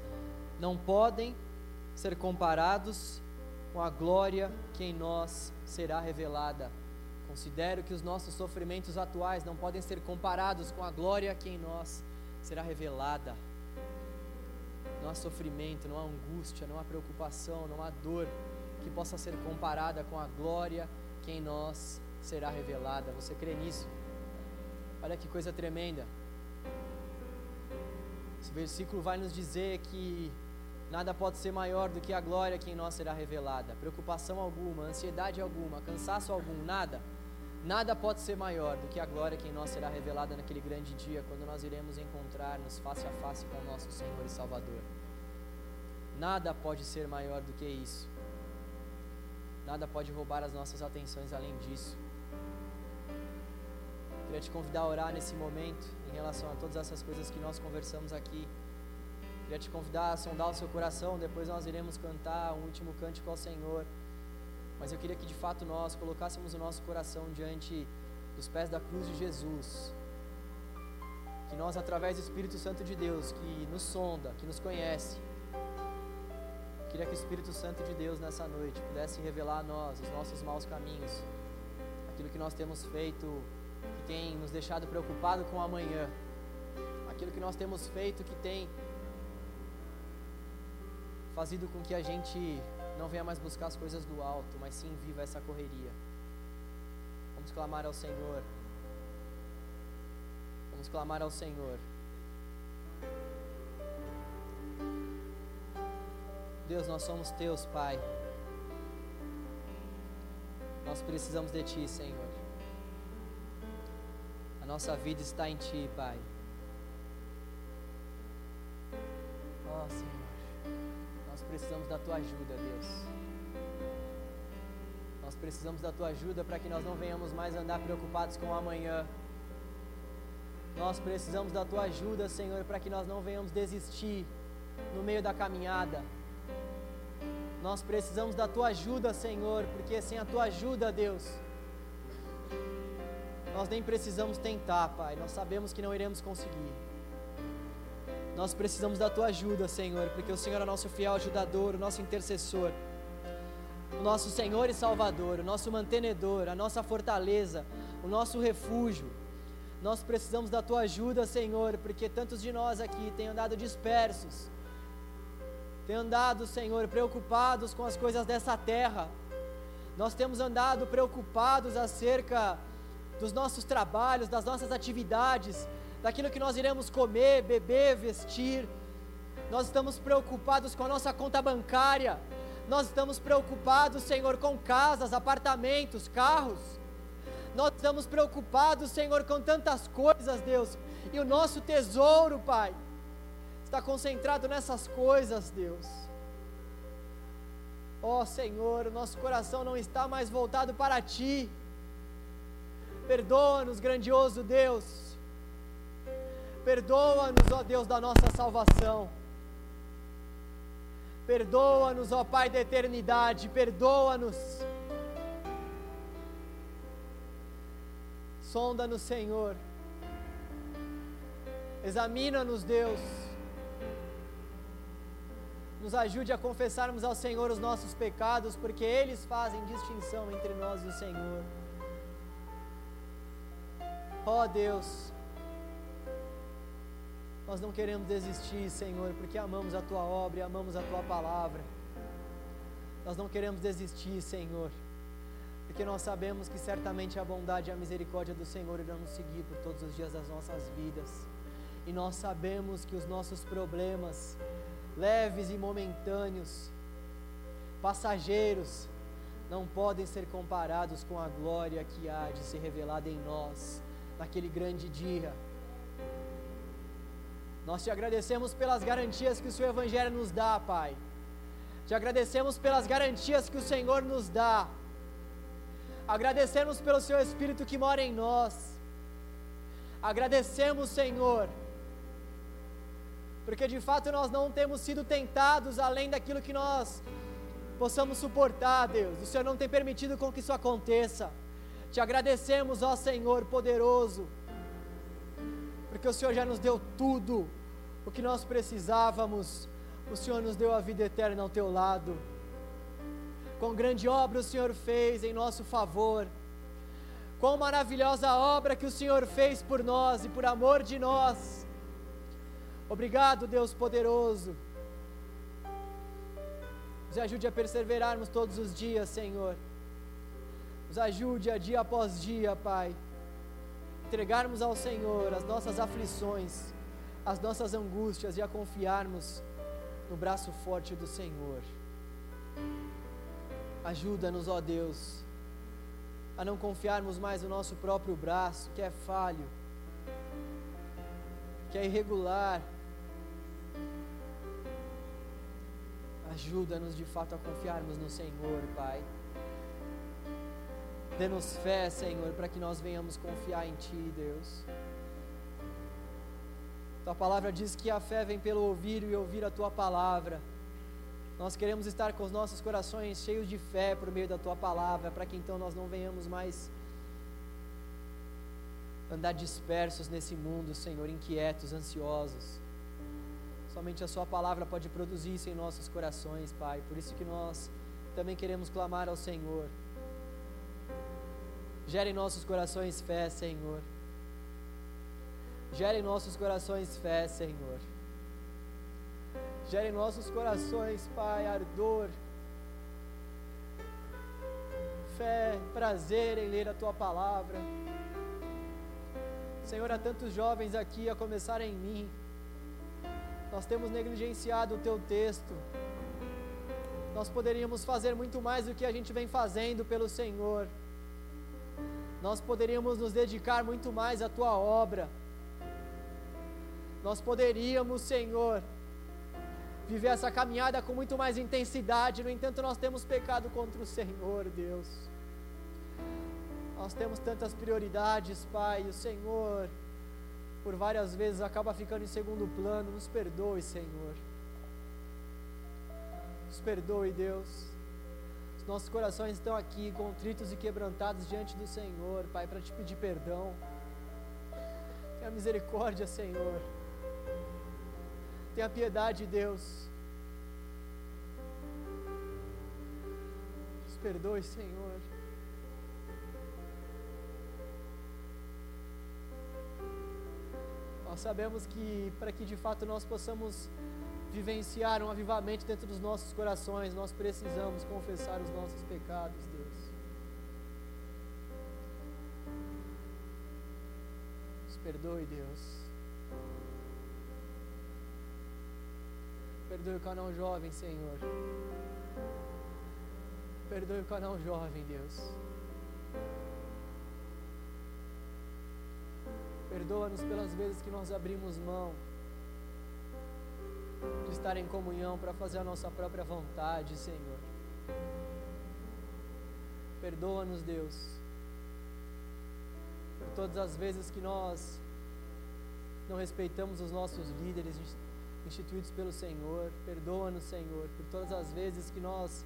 não podem ser comparados com a glória que em nós será revelada. Considero que os nossos sofrimentos atuais não podem ser comparados com a glória que em nós será revelada. Não há sofrimento, não há angústia, não há preocupação, não há dor que possa ser comparada com a glória que em nós será revelada. Você crê nisso? Olha que coisa tremenda. Esse versículo vai nos dizer que nada pode ser maior do que a glória que em nós será revelada. Preocupação alguma, ansiedade alguma, cansaço algum, nada. Nada pode ser maior do que a glória que em nós será revelada naquele grande dia, quando nós iremos encontrar-nos face a face com o nosso Senhor e Salvador. Nada pode ser maior do que isso. Nada pode roubar as nossas atenções além disso. Queria te convidar a orar nesse momento em relação a todas essas coisas que nós conversamos aqui. Queria te convidar a sondar o seu coração, depois nós iremos cantar um último cântico ao Senhor. Mas eu queria que de fato nós colocássemos o nosso coração diante dos pés da cruz de Jesus. Que nós, através do Espírito Santo de Deus, que nos sonda, que nos conhece, queria que o Espírito Santo de Deus nessa noite pudesse revelar a nós os nossos maus caminhos, aquilo que nós temos feito que tem nos deixado preocupado com o amanhã, aquilo que nós temos feito que tem fazido com que a gente não venha mais buscar as coisas do alto, mas sim viva essa correria. Vamos clamar ao Senhor. Vamos clamar ao Senhor. Deus, nós somos teus, Pai. Nós precisamos de Ti, Senhor. A nossa vida está em Ti, Pai. Ó oh, Senhor precisamos da tua ajuda, Deus. Nós precisamos da tua ajuda para que nós não venhamos mais andar preocupados com o amanhã. Nós precisamos da tua ajuda, Senhor, para que nós não venhamos desistir no meio da caminhada. Nós precisamos da tua ajuda, Senhor, porque sem a tua ajuda, Deus, nós nem precisamos tentar, Pai. Nós sabemos que não iremos conseguir. Nós precisamos da tua ajuda, Senhor, porque o Senhor é nosso fiel ajudador, o nosso intercessor, o nosso Senhor e Salvador, o nosso mantenedor, a nossa fortaleza, o nosso refúgio. Nós precisamos da tua ajuda, Senhor, porque tantos de nós aqui têm andado dispersos, têm andado, Senhor, preocupados com as coisas dessa terra. Nós temos andado preocupados acerca dos nossos trabalhos, das nossas atividades, daquilo que nós iremos comer, beber, vestir. Nós estamos preocupados com a nossa conta bancária. Nós estamos preocupados, Senhor, com casas, apartamentos, carros. Nós estamos preocupados, Senhor, com tantas coisas, Deus. E o nosso tesouro, Pai, está concentrado nessas coisas, Deus. Ó oh, Senhor, o nosso coração não está mais voltado para Ti. Perdoa-nos, grandioso Deus. Perdoa-nos, ó Deus da nossa salvação. Perdoa-nos, ó Pai da eternidade, perdoa-nos. Sonda-nos, Senhor. Examina-nos, Deus. Nos ajude a confessarmos ao Senhor os nossos pecados, porque eles fazem distinção entre nós e o Senhor. Ó Deus, nós não queremos desistir, Senhor, porque amamos a tua obra e amamos a tua palavra. Nós não queremos desistir, Senhor, porque nós sabemos que certamente a bondade e a misericórdia do Senhor irão nos seguir por todos os dias das nossas vidas. E nós sabemos que os nossos problemas, leves e momentâneos, passageiros, não podem ser comparados com a glória que há de ser revelada em nós naquele grande dia. Nós te agradecemos pelas garantias que o Seu Evangelho nos dá, Pai. Te agradecemos pelas garantias que o Senhor nos dá. Agradecemos pelo Seu Espírito que mora em nós. Agradecemos, Senhor, porque de fato nós não temos sido tentados além daquilo que nós possamos suportar, Deus. O Senhor não tem permitido com que isso aconteça. Te agradecemos, ó Senhor poderoso, porque o Senhor já nos deu tudo o que nós precisávamos. O Senhor nos deu a vida eterna ao teu lado. Quão grande obra o Senhor fez em nosso favor. Quão maravilhosa obra que o Senhor fez por nós e por amor de nós. Obrigado, Deus poderoso. Nos ajude a perseverarmos todos os dias, Senhor. Nos ajude a dia após dia, Pai. Entregarmos ao Senhor as nossas aflições, as nossas angústias e a confiarmos no braço forte do Senhor. Ajuda-nos, ó Deus, a não confiarmos mais no nosso próprio braço, que é falho, que é irregular. Ajuda-nos de fato a confiarmos no Senhor, Pai. Dê-nos fé, Senhor, para que nós venhamos confiar em Ti, Deus. Tua palavra diz que a fé vem pelo ouvir e ouvir a Tua palavra. Nós queremos estar com os nossos corações cheios de fé por meio da Tua palavra, para que então nós não venhamos mais andar dispersos nesse mundo, Senhor, inquietos, ansiosos. Somente a Sua palavra pode produzir isso em nossos corações, Pai. Por isso que nós também queremos clamar ao Senhor. Gere em nossos corações fé, Senhor. Gere em nossos corações fé, Senhor. Gere em nossos corações, Pai, ardor, fé, prazer em ler a Tua palavra. Senhor, há tantos jovens aqui a começar em mim. Nós temos negligenciado o Teu texto. Nós poderíamos fazer muito mais do que a gente vem fazendo pelo Senhor nós poderíamos nos dedicar muito mais à tua obra. Nós poderíamos, Senhor, viver essa caminhada com muito mais intensidade, no entanto, nós temos pecado contra o Senhor, Deus. Nós temos tantas prioridades, Pai, o Senhor, por várias vezes, acaba ficando em segundo plano. Nos perdoe, Senhor. Nos perdoe, Deus. Os nossos corações estão aqui contritos e quebrantados diante do Senhor, Pai, para te pedir perdão. Tenha misericórdia, Senhor. Tenha piedade, Deus. Nos perdoe, Senhor. Nós sabemos que para que de fato nós possamos vivenciar um avivamento dentro dos nossos corações, nós precisamos confessar os nossos pecados, Deus. Nos perdoe, Deus. Perdoe o canal jovem, Senhor. Perdoe o canal jovem, Deus. Perdoa-nos pelas vezes que nós abrimos mão de estar em comunhão para fazer a nossa própria vontade, Senhor. Perdoa-nos, Deus, por todas as vezes que nós não respeitamos os nossos líderes instituídos pelo Senhor. Perdoa-nos, Senhor, por todas as vezes que nós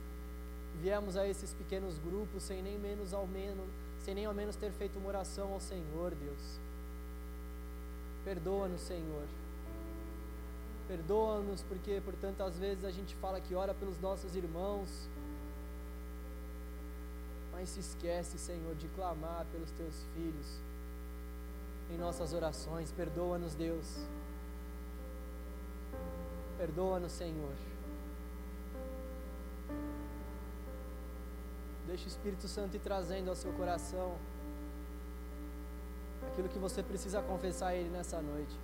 viemos a esses pequenos grupos sem nem menos ao menos, sem nem ao menos ter feito uma oração ao Senhor, Deus. Perdoa-nos, Senhor. Perdoa-nos porque por tantas vezes a gente fala que ora pelos nossos irmãos, mas se esquece, Senhor, de clamar pelos teus filhos em nossas orações. Perdoa-nos, Deus. Perdoa-nos, Senhor. Deixa o Espírito Santo ir trazendo ao seu coração aquilo que você precisa confessar a Ele nessa noite.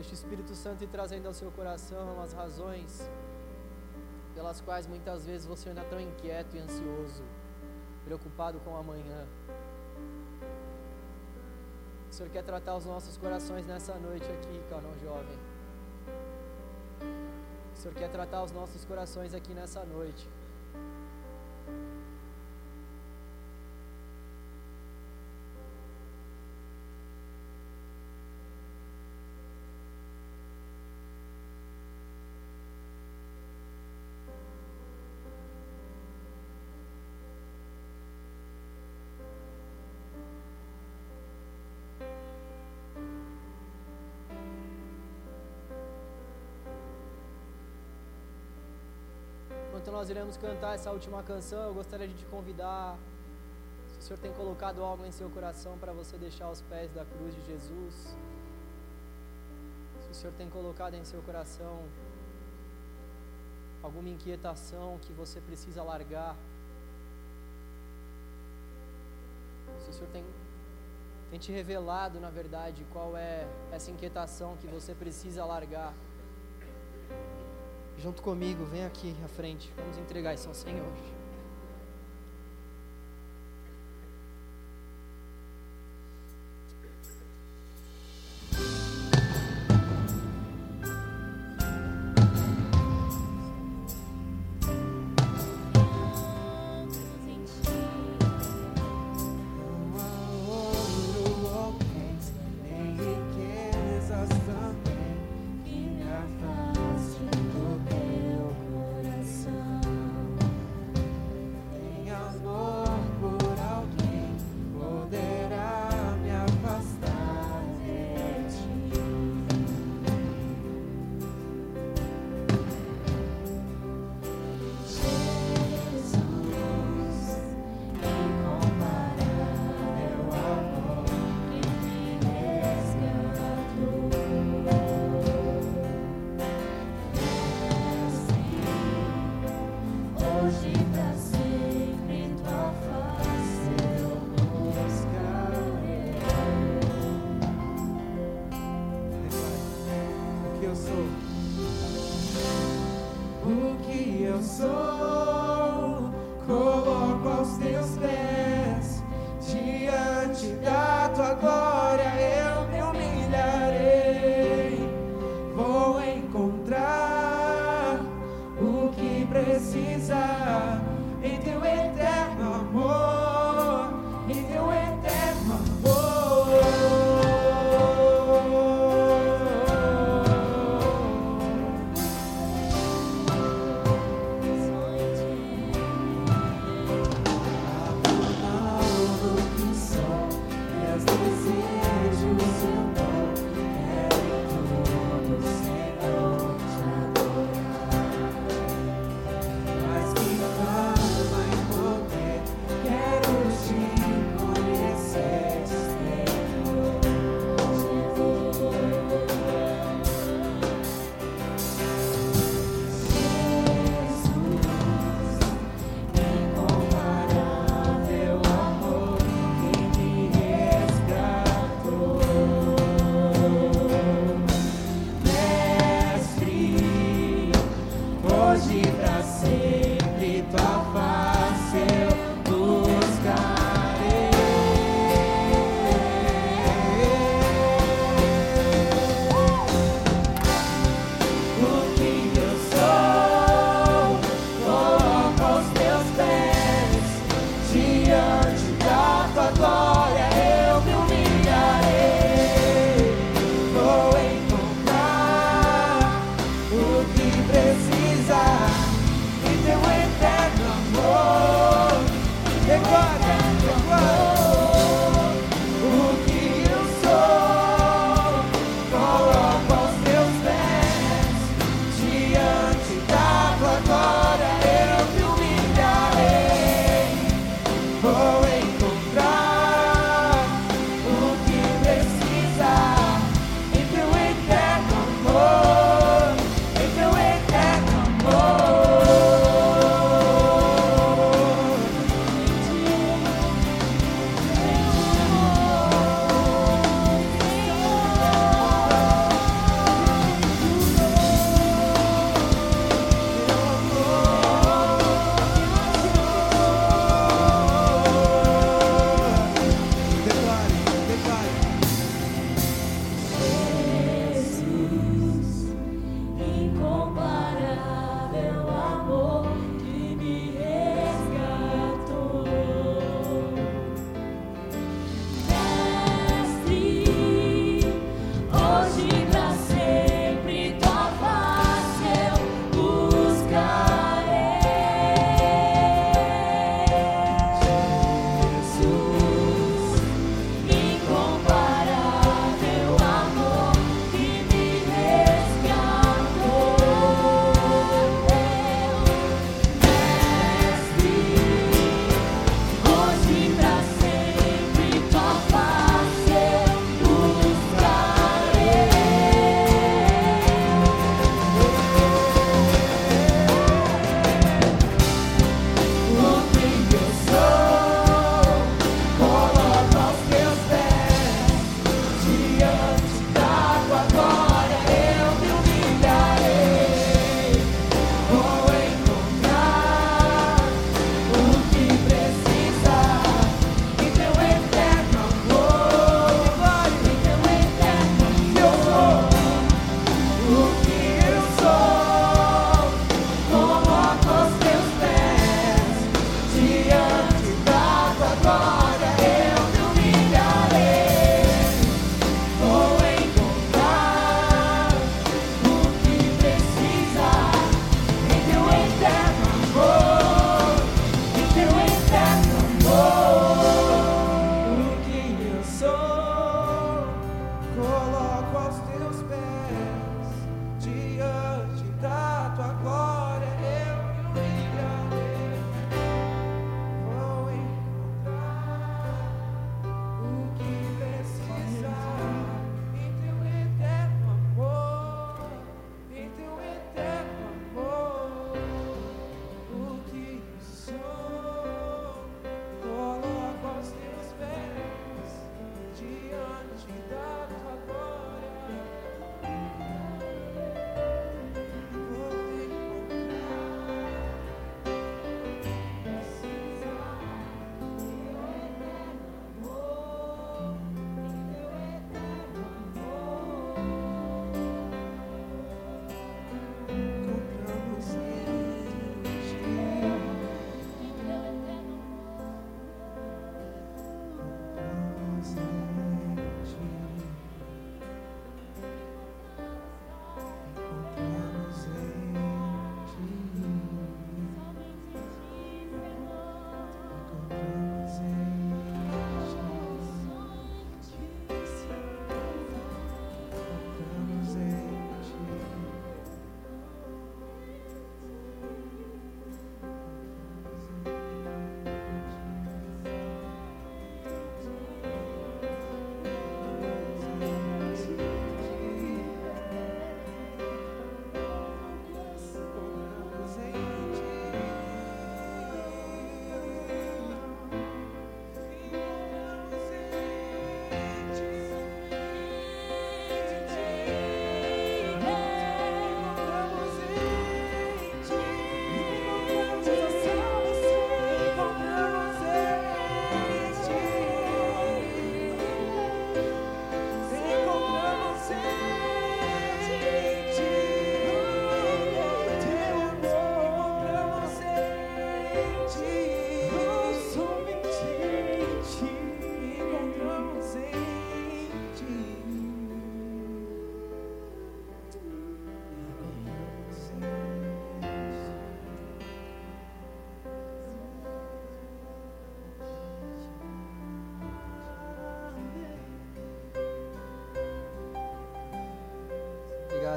Deixa o Espírito Santo trazendo ao seu coração as razões pelas quais muitas vezes você anda tão inquieto e ansioso, preocupado com o amanhã. O Senhor quer tratar os nossos corações nessa noite aqui, canal jovem. O Senhor quer tratar os nossos corações aqui nessa noite. Nós iremos cantar essa última canção, eu gostaria de te convidar. Se o Senhor tem colocado algo em seu coração para você deixar aos pés da cruz de Jesus, se o Senhor tem colocado em seu coração alguma inquietação que você precisa largar, se o Senhor tem, tem te revelado, na verdade, qual é essa inquietação que você precisa largar junto comigo, vem aqui à frente. Vamos entregar isso ao Senhor.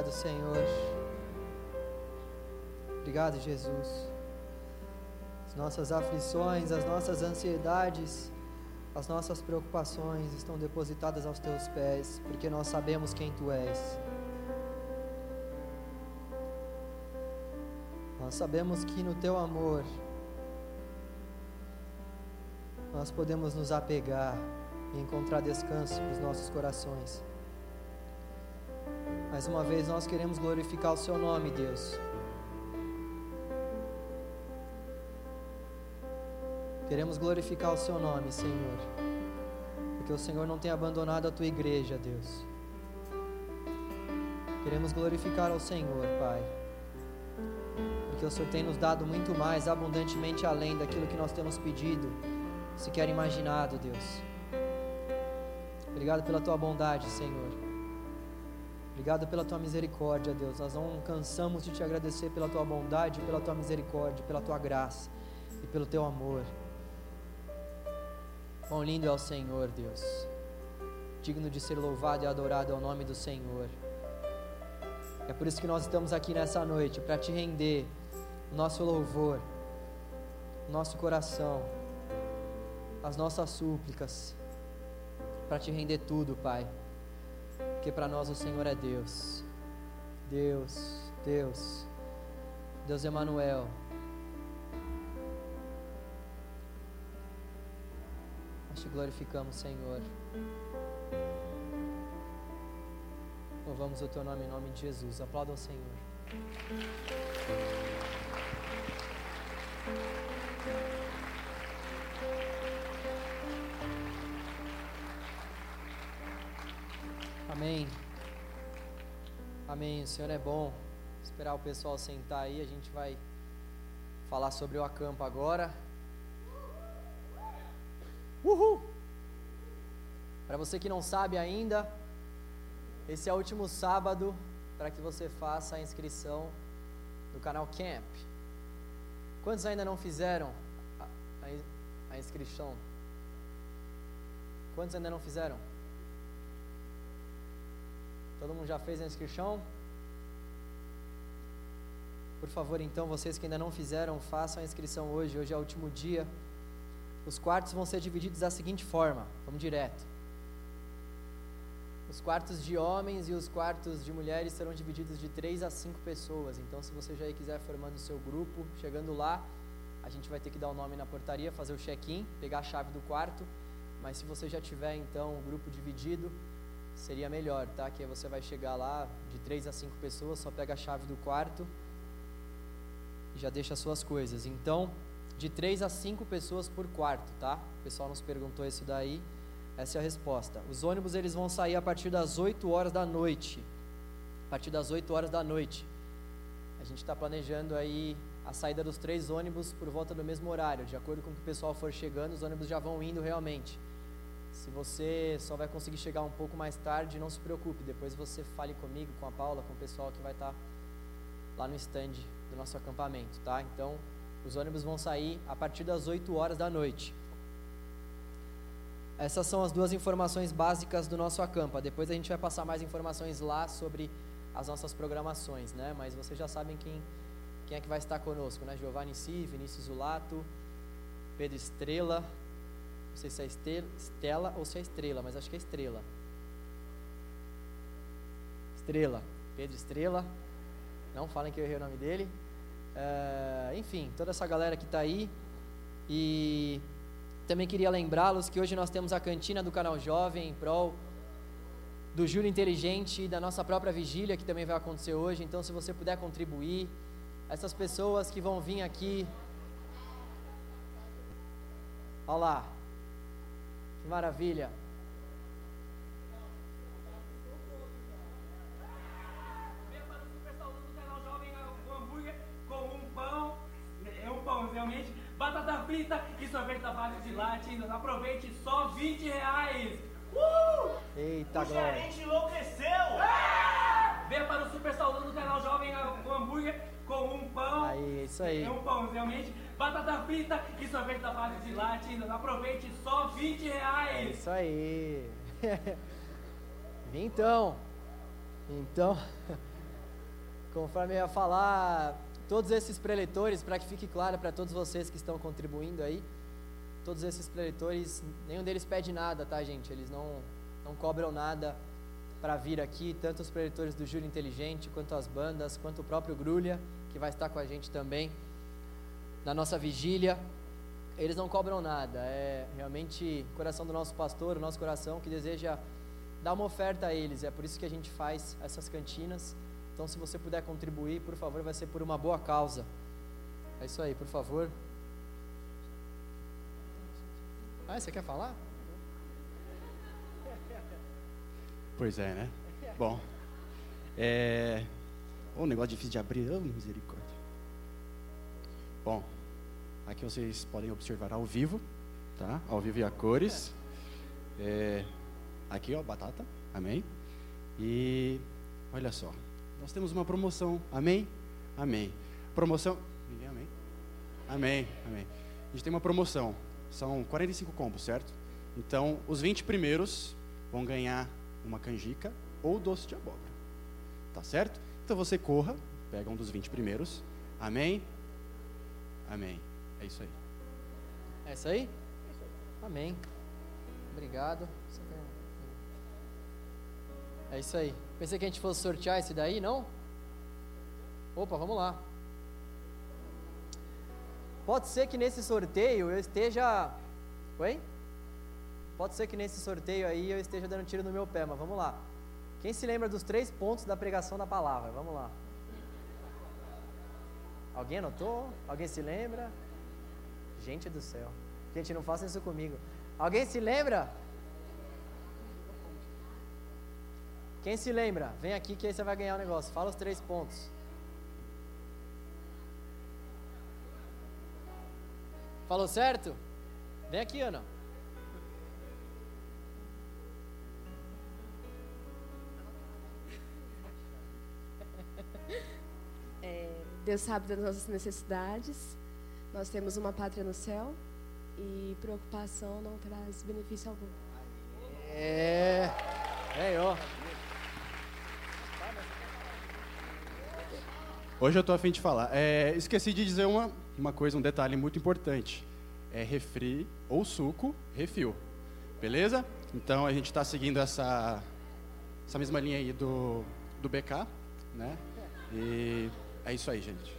Obrigado, Senhor. Obrigado, Jesus. As nossas aflições, as nossas ansiedades, as nossas preocupações estão depositadas aos teus pés, porque nós sabemos quem tu és. Nós sabemos que no teu amor nós podemos nos apegar e encontrar descanso para os nossos corações. Mais uma vez nós queremos glorificar o Seu nome, Deus. Queremos glorificar o Seu nome, Senhor. Porque o Senhor não tem abandonado a Tua igreja, Deus. Queremos glorificar ao Senhor, Pai. Porque o Senhor tem nos dado muito mais, abundantemente além daquilo que nós temos pedido, sequer imaginado, Deus. Obrigado pela Tua bondade, Senhor. Obrigado pela tua misericórdia, Deus. Nós não cansamos de te agradecer pela tua bondade, pela tua misericórdia, pela tua graça e pelo teu amor. Quão lindo é o Senhor, Deus. Digno de ser louvado e adorado é o nome do Senhor. É por isso que nós estamos aqui nessa noite para te render o nosso louvor, o nosso coração, as nossas súplicas, para te render tudo, Pai porque para nós o Senhor é Deus. Deus, Deus, Deus Emanuel. Nós te glorificamos, Senhor. Louvamos o teu nome em nome de Jesus. Aplaudam o Senhor. Amém. Amém. O Senhor é bom. Esperar o pessoal sentar aí. A gente vai falar sobre o acampo agora. Uhul! Para você que não sabe ainda, esse é o último sábado para que você faça a inscrição no canal Camp. Quantos ainda não fizeram a, a, a inscrição? Quantos ainda não fizeram? Todo mundo já fez a inscrição? Por favor, então, vocês que ainda não fizeram, façam a inscrição hoje. Hoje é o último dia. Os quartos vão ser divididos da seguinte forma: vamos direto. Os quartos de homens e os quartos de mulheres serão divididos de três a cinco pessoas. Então, se você já quiser formando o seu grupo, chegando lá, a gente vai ter que dar o nome na portaria, fazer o check-in, pegar a chave do quarto mas se você já tiver então o grupo dividido, seria melhor, tá? Que você vai chegar lá de três a cinco pessoas, só pega a chave do quarto e já deixa as suas coisas. Então, de três a cinco pessoas por quarto, tá? O pessoal nos perguntou isso daí. Essa é a resposta. Os ônibus eles vão sair a partir das 8 horas da noite. A partir das 8 horas da noite. A gente está planejando aí a saída dos três ônibus por volta do mesmo horário. De acordo com o que o pessoal for chegando, os ônibus já vão indo realmente. Se você só vai conseguir chegar um pouco mais tarde, não se preocupe. Depois você fale comigo, com a Paula, com o pessoal que vai estar tá lá no stand do nosso acampamento, tá? Então, os ônibus vão sair a partir das 8 horas da noite. Essas são as duas informações básicas do nosso acampa. Depois a gente vai passar mais informações lá sobre as nossas programações, né? Mas vocês já sabem quem, quem é que vai estar conosco, né? Giovanni Si, Vinícius Zulato, Pedro Estrela, não sei se é Estela ou se é Estrela, mas acho que é Estrela. Estrela, Pedro Estrela. Não falem que eu errei o nome dele. Uh, enfim, toda essa galera que está aí. E também queria lembrá-los que hoje nós temos a cantina do canal Jovem em prol do Júlio Inteligente e da nossa própria vigília, que também vai acontecer hoje. Então, se você puder contribuir, essas pessoas que vão vir aqui. Olha lá, maravilha. realmente batata frita e sorvete da base de latte. Aproveite só 20 reais. Uh! Eita, o glória. gerente enlouqueceu. É! Venha para o Super Saudão do canal Jovem com hambúrguer com um pão. Aí, isso aí. Um pão, realmente. Batata frita e sorvete da base de latte. Aproveite só 20 reais. É isso aí. então, então, conforme eu ia falar, Todos esses preletores, para que fique claro para todos vocês que estão contribuindo aí, todos esses preletores, nenhum deles pede nada, tá, gente? Eles não, não cobram nada para vir aqui, tanto os preletores do Júlio Inteligente, quanto as bandas, quanto o próprio Grulha, que vai estar com a gente também na nossa vigília. Eles não cobram nada, é realmente o coração do nosso pastor, o nosso coração que deseja dar uma oferta a eles. É por isso que a gente faz essas cantinas então, se você puder contribuir, por favor, vai ser por uma boa causa. É isso aí, por favor. Ah, você quer falar? Pois é, né? Bom, é. Um negócio difícil de abrir, oh, misericórdia. Bom, aqui vocês podem observar ao vivo, tá? Ao vivo e a cores. É... Aqui, ó, batata, amém? E olha só, nós temos uma promoção. Amém? Amém. Promoção. Ninguém amém? Amém. Amém. A gente tem uma promoção. São 45 combos, certo? Então, os 20 primeiros vão ganhar uma canjica ou doce de abóbora. Tá certo? Então você corra, pega um dos 20 primeiros. Amém? Amém. É isso aí. É isso aí? Amém. Obrigado. É isso aí. Pensei que a gente fosse sortear esse daí, não? Opa, vamos lá. Pode ser que nesse sorteio eu esteja. Oi? Pode ser que nesse sorteio aí eu esteja dando tiro no meu pé, mas vamos lá. Quem se lembra dos três pontos da pregação da palavra? Vamos lá. Alguém anotou? Alguém se lembra? Gente do céu. Gente, não faça isso comigo. Alguém se lembra? Quem se lembra? Vem aqui que aí você vai ganhar o um negócio. Fala os três pontos. Falou certo? Vem aqui, Ana. É, Deus sabe das nossas necessidades. Nós temos uma pátria no céu e preocupação não traz benefício algum. É, é, ó. Hoje eu estou afim de falar. É, esqueci de dizer uma, uma coisa, um detalhe muito importante. É refri ou suco, refil. Beleza? Então a gente está seguindo essa, essa mesma linha aí do, do BK, né? E é isso aí, gente.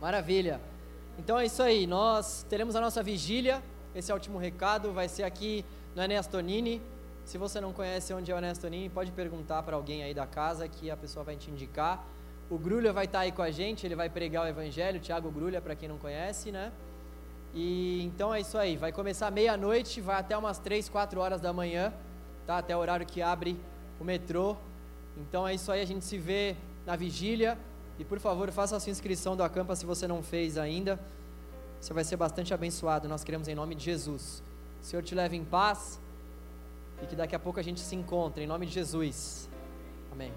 Maravilha. Então é isso aí. Nós teremos a nossa vigília esse é o último recado, vai ser aqui no Ernestonini. Se você não conhece onde é o Ernestonini, pode perguntar para alguém aí da casa que a pessoa vai te indicar. O Grulha vai estar aí com a gente, ele vai pregar o evangelho, Tiago Grulha, para quem não conhece, né? E então é isso aí, vai começar meia-noite, vai até umas 3, 4 horas da manhã, tá? Até o horário que abre o metrô. Então é isso aí, a gente se vê na vigília. E por favor, faça a sua inscrição do Acampa se você não fez ainda. Você vai ser bastante abençoado, nós queremos em nome de Jesus. O Senhor te leve em paz e que daqui a pouco a gente se encontre, em nome de Jesus. Amém.